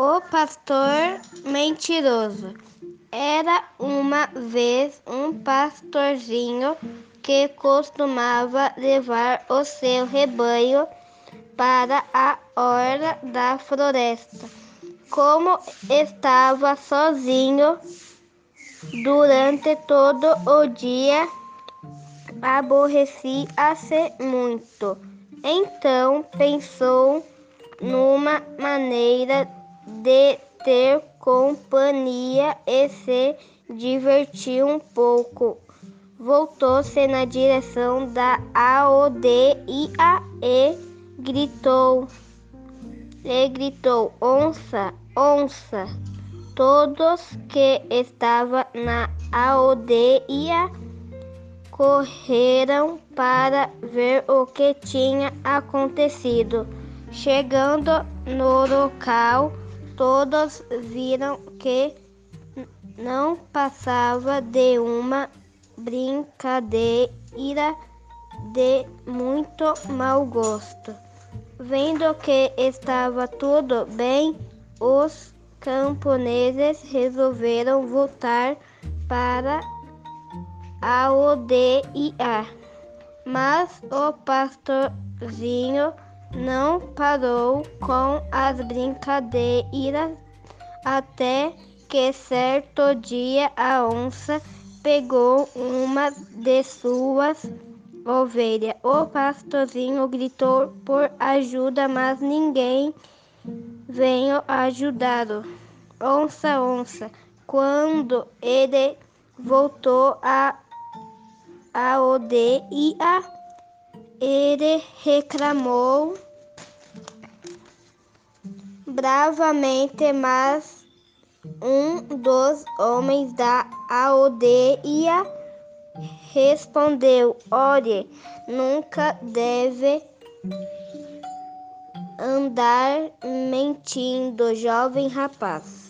O pastor mentiroso. Era uma vez um pastorzinho que costumava levar o seu rebanho para a orla da floresta. Como estava sozinho durante todo o dia, aborrecia-se muito. Então pensou numa maneira de ter companhia e se divertir um pouco. Voltou-se na direção da aldeia e gritou, e gritou, onça, onça. Todos que estavam na aldeia correram para ver o que tinha acontecido. Chegando no local, todos viram que não passava de uma brincadeira de muito mau gosto. Vendo que estava tudo bem, os camponeses resolveram voltar para a aldeia. Mas o pastorzinho não parou com as brincadeiras até que certo dia a onça pegou uma de suas ovelhas. O pastorzinho gritou por ajuda, mas ninguém veio ajudá-lo. Onça, onça. Quando ele voltou a, a ele reclamou bravamente, mas um dos homens da aldeia respondeu: Olhe, nunca deve andar mentindo, jovem rapaz.